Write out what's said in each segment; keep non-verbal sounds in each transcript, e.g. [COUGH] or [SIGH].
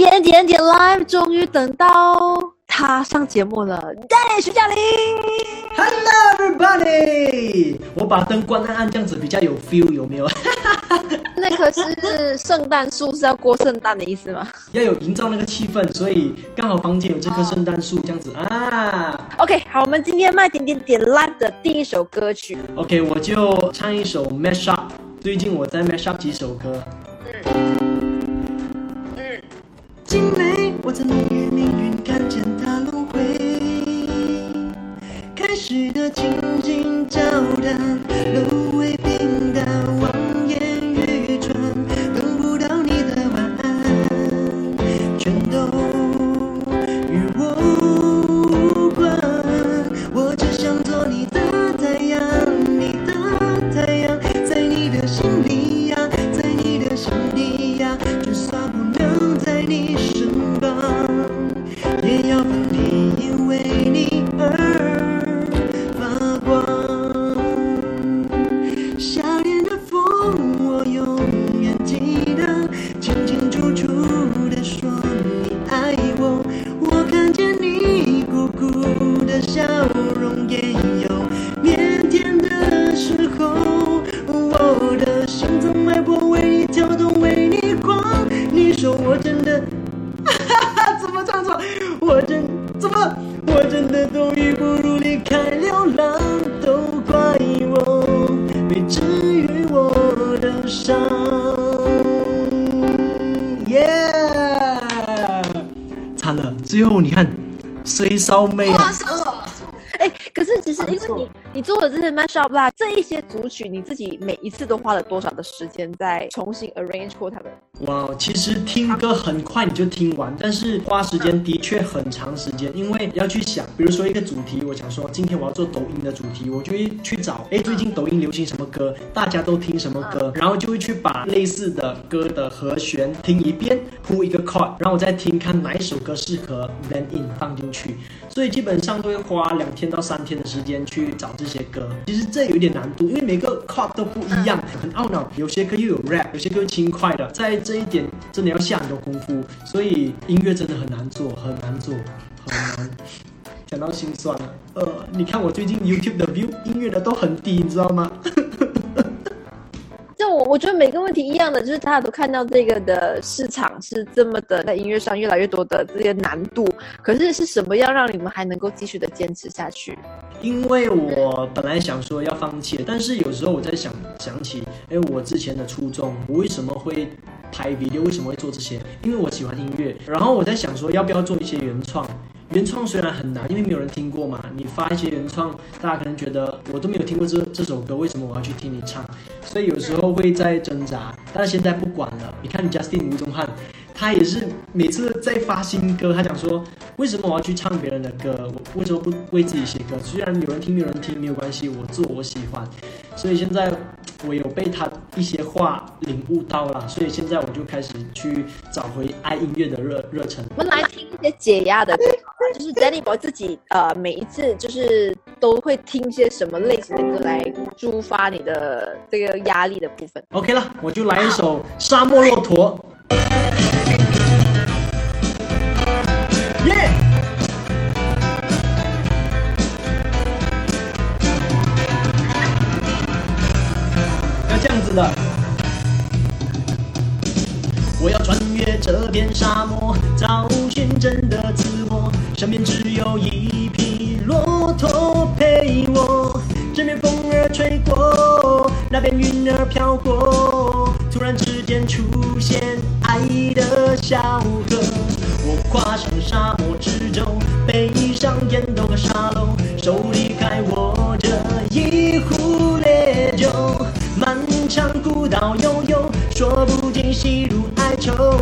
点点点 live，终于等到他上节目了，耶，徐佳玲。Hello everybody！我把灯关暗暗，这样子比较有 feel，有没有？[LAUGHS] 那棵是圣诞树，是要过圣诞的意思吗 [LAUGHS] 要有营造那个气氛，所以刚好房间有这棵圣诞树，这样子啊。？OK，好，我们今天卖点点点 live 的第一首歌曲，OK，我就唱一首 Mash Up。最近我在 Mash Up 几首歌。惊雷，我在梦上。耶！惨了，最后你看，谁烧妹啊？你做的这些 mashup 啦，这一些组曲，你自己每一次都花了多少的时间在重新 arrange 过它们？哇，其实听歌很快你就听完，但是花时间的确很长时间，因为要去想，比如说一个主题，我想说今天我要做抖音的主题，我就会去找，哎，最近抖音流行什么歌，大家都听什么歌，然后就会去把类似的歌的和弦听一遍，铺一个 chord，然后我再听看哪一首歌适合 then in 放进去，所以基本上都会花两天到三天的时间去找这些歌。其实这有一点难度，因为每个 chord 都不一样，很懊恼。有些歌又有 rap，有些歌轻快的，在这一点真的要下很多功夫，所以音乐真的很难做，很难做，很难。讲到心酸了，呃，你看我最近 YouTube 的 view 音乐的都很低，你知道吗？[LAUGHS] 就我我觉得每个问题一样的，就是大家都看到这个的市场是这么的，在音乐上越来越多的这些难度。可是是什么要让你们还能够继续的坚持下去？因为我本来想说要放弃，但是有时候我在想想起，哎，我之前的初衷，我为什么会拍 video，为什么会做这些？因为我喜欢音乐，然后我在想说要不要做一些原创。原创虽然很难，因为没有人听过嘛。你发一些原创，大家可能觉得我都没有听过这这首歌，为什么我要去听你唱？所以有时候会在挣扎，但现在不管。你看 Justin 吴宗翰，他也是每次在发新歌，他讲说为什么我要去唱别人的歌？我为什么不为自己写歌？虽然有人听没有人听没有关系，我做我喜欢。所以现在我有被他一些话领悟到了，所以现在我就开始去找回爱音乐的热热忱。我们来听一些解压的歌，就是 Danny Boy 自己呃每一次就是都会听一些什么类型的歌来抒发你的这个压力的部分。OK 了，我就来一首《沙漠骆驼》。耶！要这样子的。我要穿越这片沙漠，找寻真的自我。身边只有一匹骆驼陪我。这边风儿吹过，那边云儿飘过。然之间出现爱的小河，我跨上沙漠之舟，背上烟斗和沙漏，手里还握着一壶烈酒。漫长古道悠悠，说不尽喜怒哀愁，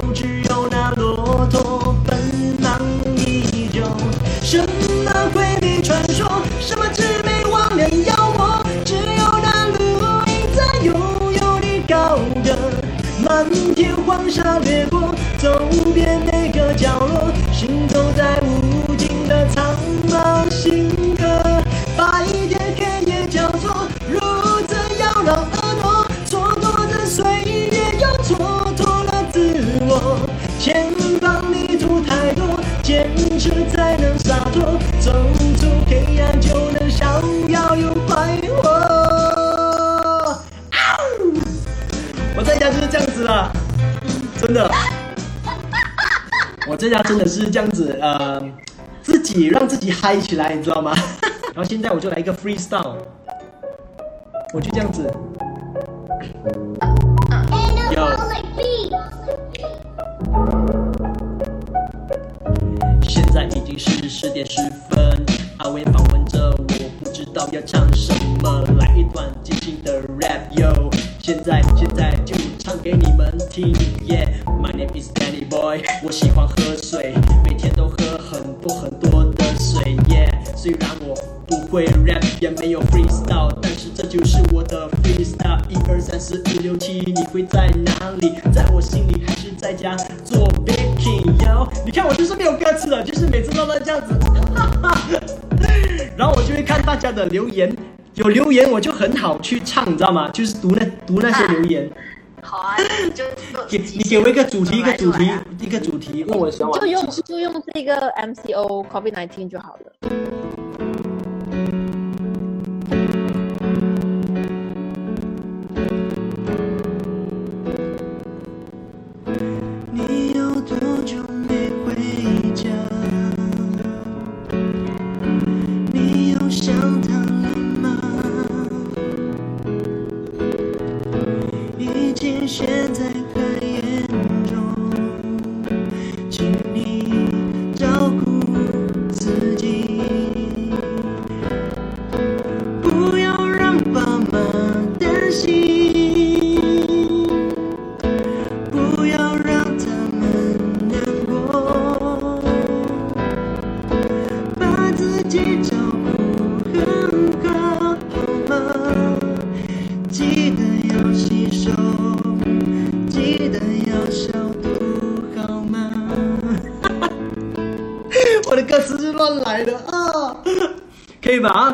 我在家真的是这样子，呃，自己让自己嗨起来，你知道吗？[LAUGHS] 然后现在我就来一个 freestyle，我就这样子。有。现在已经是十点十分，阿威访问着我，不知道要唱什么，来一段即兴的 rap yo。现在现在就唱给你们听，Yeah，My name is Danny 我喜欢喝水，每天都喝很多很多的水。虽然我不会 rap，也没有 freestyle，但是这就是我的 freestyle。一二三四五六七，你会在哪里？在我心里还是在家做 baking yo？你看我就是没有歌词的，就是每次都在这样子，[LAUGHS] 然后我就会看大家的留言，有留言我就很好去唱，你知道吗？就是读那读那些留言。好啊，就给你给我一个主题，一个主题，一个主题，问我想就用就用这个 MCO COVID 1 9就好了。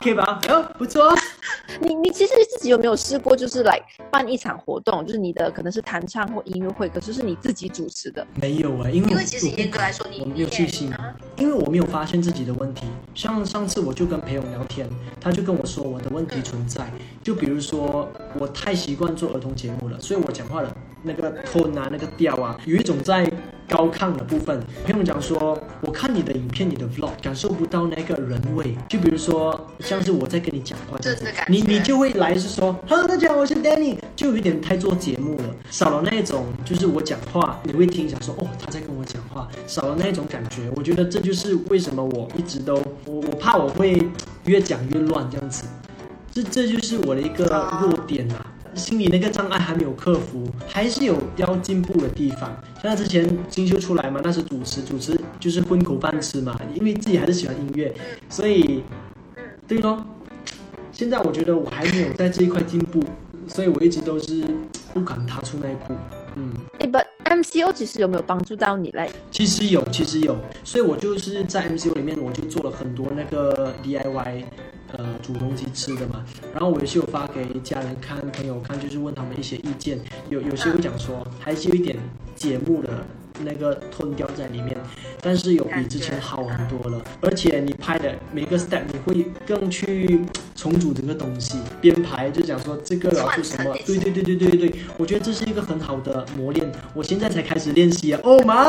可以吧？哦，不错啊。[LAUGHS] 你你其实自己有没有试过，就是来办一场活动，就是你的可能是弹唱或音乐会，可是是你自己主持的。没有啊，因为因为其实严格来说你我没有你信心啊，因为我没有发现自己的问题。像上次我就跟朋友聊天，他就跟我说我的问题存在，就比如说我太习惯做儿童节目了，所以我讲话的那个 tone 啊，那个调啊，有一种在高亢的部分。朋友讲说，我看你的影片、你的 vlog，感受不到那个人味。就比如说，像是我在跟你讲话这样子你你就会来是说，Hello，大家好，我是 Danny，就有一点太做节目了，少了那种就是我讲话，你会听想说，哦，他在跟我讲话，少了那种感觉。我觉得这就是为什么我一直都，我我怕我会越讲越乱这样子，这这就是我的一个弱点啊。心里那个障碍还没有克服，还是有要进步的地方。像他之前新秀出来嘛，那是主持，主持就是混口饭吃嘛，因为自己还是喜欢音乐，所以对咯。现在我觉得我还没有在这一块进步，所以我一直都是不敢踏出那一步。嗯，哎，but MCO 其实有没有帮助到你嘞？其实有，其实有，所以我就是在 MCO 里面，我就做了很多那个 DIY，呃，煮东西吃的嘛。然后我也是有发给家人看、朋友看，就是问他们一些意见。有有些会讲说，还是有一点节目的那个吞掉在里面，但是有比之前好很多了。而且你拍的每个 step，你会更去重组整个东西，编排就讲说这个要做什么。对对对对对对对，我觉得这是一个很好的磨练。我现在才开始练习啊，Oh my！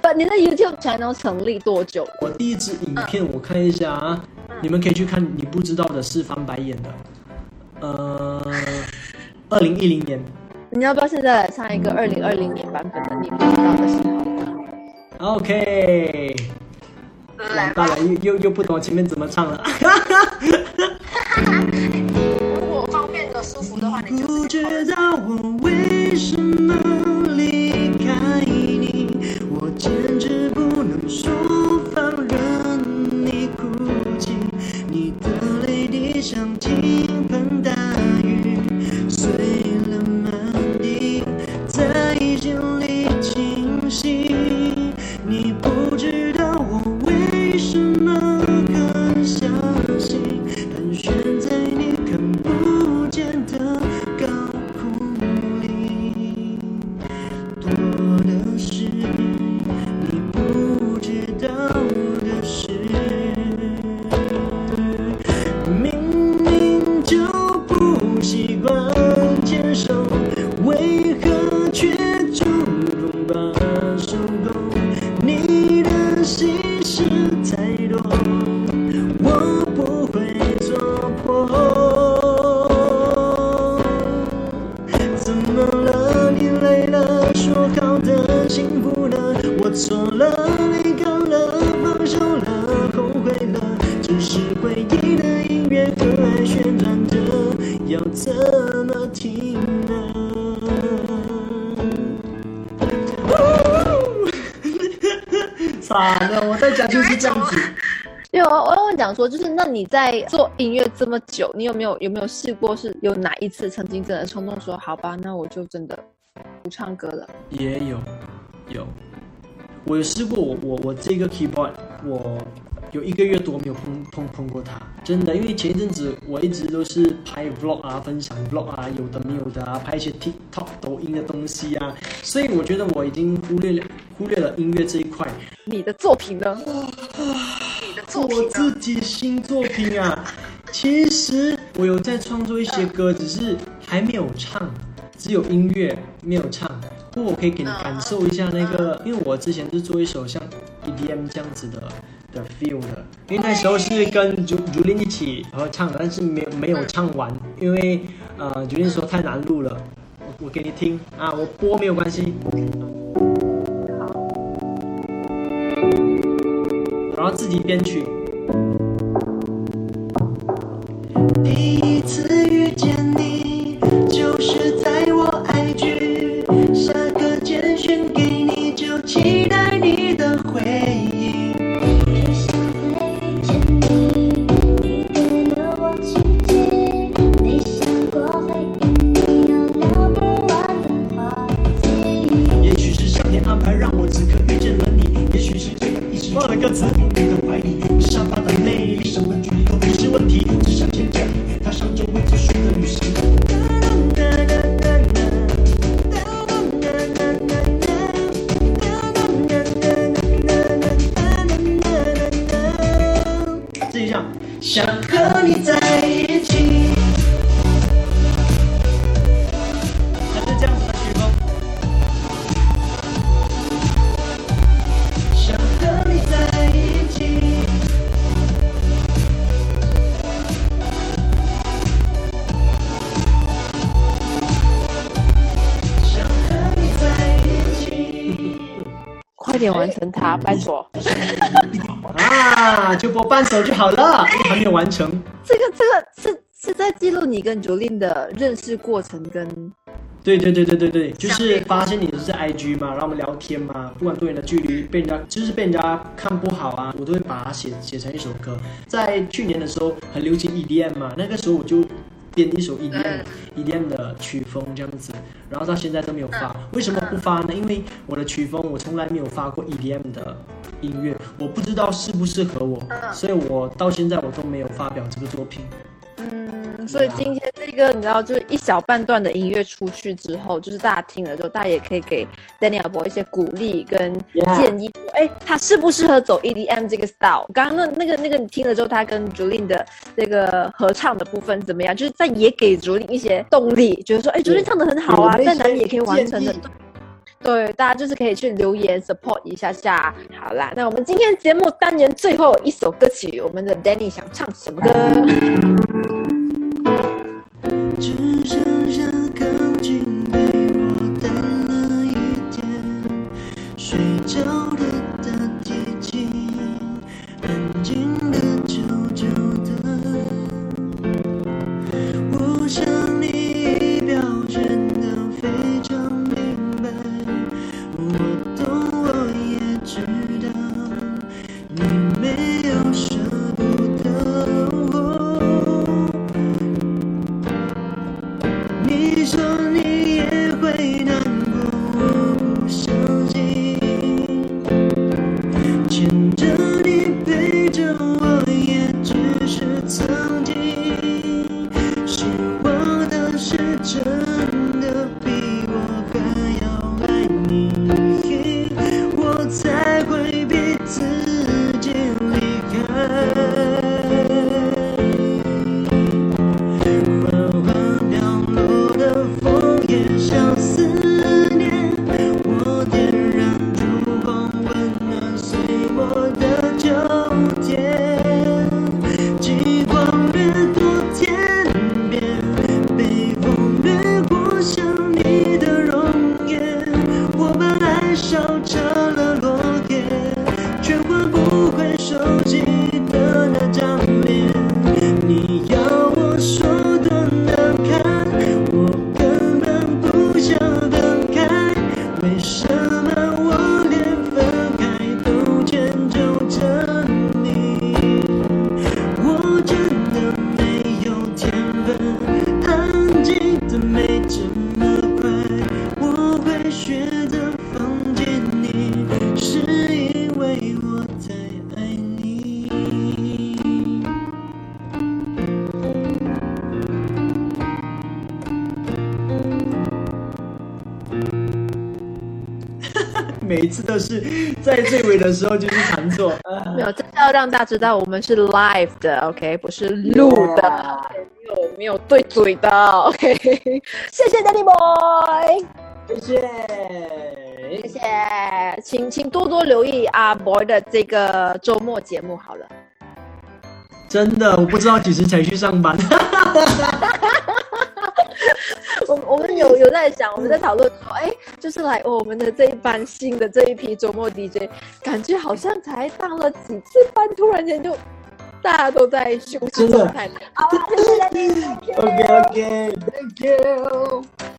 把，你的 YouTube channel 成立多久？我第一支影片我看一下啊，你们可以去看你不知道的是翻白眼的，呃，二零一零年。你要不要现在来唱一个二零二零年版本的你不知道的信号？OK，来吧完蛋了，又又又不懂前面怎么唱了。[LAUGHS] 如果方便的舒服的话，你就不知道我为什么傻的，我在讲就是这样子。因为我我要问讲说，就是那你在做音乐这么久，你有没有有没有试过是有哪一次曾经真的冲动说，好吧，那我就真的不唱歌了？也有，有，我有试过我我我这个 keyboard，我有一个月多没有碰碰碰过它，真的，因为前一阵子我一直都是拍 vlog 啊，分享 vlog 啊，有的没有的啊，拍一些 TikTok 抖音的东西啊，所以我觉得我已经忽略了忽略了音乐这一块。你的作品呢？你的作我品我？自己新作品啊，其实我有在创作一些歌，只是还没有唱，只有音乐没有唱。不过我可以给你感受一下那个，因为我之前是做一首像 EDM 这样子的的 feel 的，因为那时候是跟竹竹林一起合唱的，但是没有没有唱完，因为呃朱琳说太难录了。我我给你听啊，我播没有关系。然后自己编曲。点完成它，拜托。啊，就播半首就好了，因为还没有完成。这个这个是是在记录你跟 Jolin 的认识过程跟对对对对对对，就是发现你是 IG 嘛，然后我们聊天嘛，不管多远的距离，被人家就是被人家看不好啊，我都会把它写写成一首歌。在去年的时候很流行 EDM 嘛，那个时候我就编一首 EDM、EDM 的曲风这样子，然后到现在都没有发。为什么不发呢？因为我的曲风我从来没有发过 EDM 的音乐，我不知道适不适合我，所以我到现在我都没有发表这个作品。嗯，所以今天这个你知道，就是一小半段的音乐出去之后，就是大家听了之后，大家也可以给 Daniel 博一些鼓励跟建议，说，哎，他适不适合走 EDM 这个 style？刚刚那那个那个你听了之后，他跟 Julin 的那个合唱的部分怎么样？就是在也给 Julin 一些动力，觉得说，哎，Julin 唱的很好啊，在哪里也可以完成的。对，大家就是可以去留言 support 一下下。好啦，那我们今天节目单元最后一首歌曲，我们的 Danny 想唱什么歌？[LAUGHS] 每次都是在最尾的时候就是常做。没有，这是要让大家知道我们是 live 的，OK，不是录的没有没有对嘴的，OK。谢谢 Danny Boy，谢谢。谢谢，请请多多留意阿 Boy 的这个周末节目好了。真的，我不知道几时才去上班。[LAUGHS] 我我们有有在想，我们在讨论说，哎，就是来、哦、我们的这一班新的这一批周末 DJ，感觉好像才当了几次班，突然间就大家都在休息状态。好了，谢谢 you OK OK，Thank you。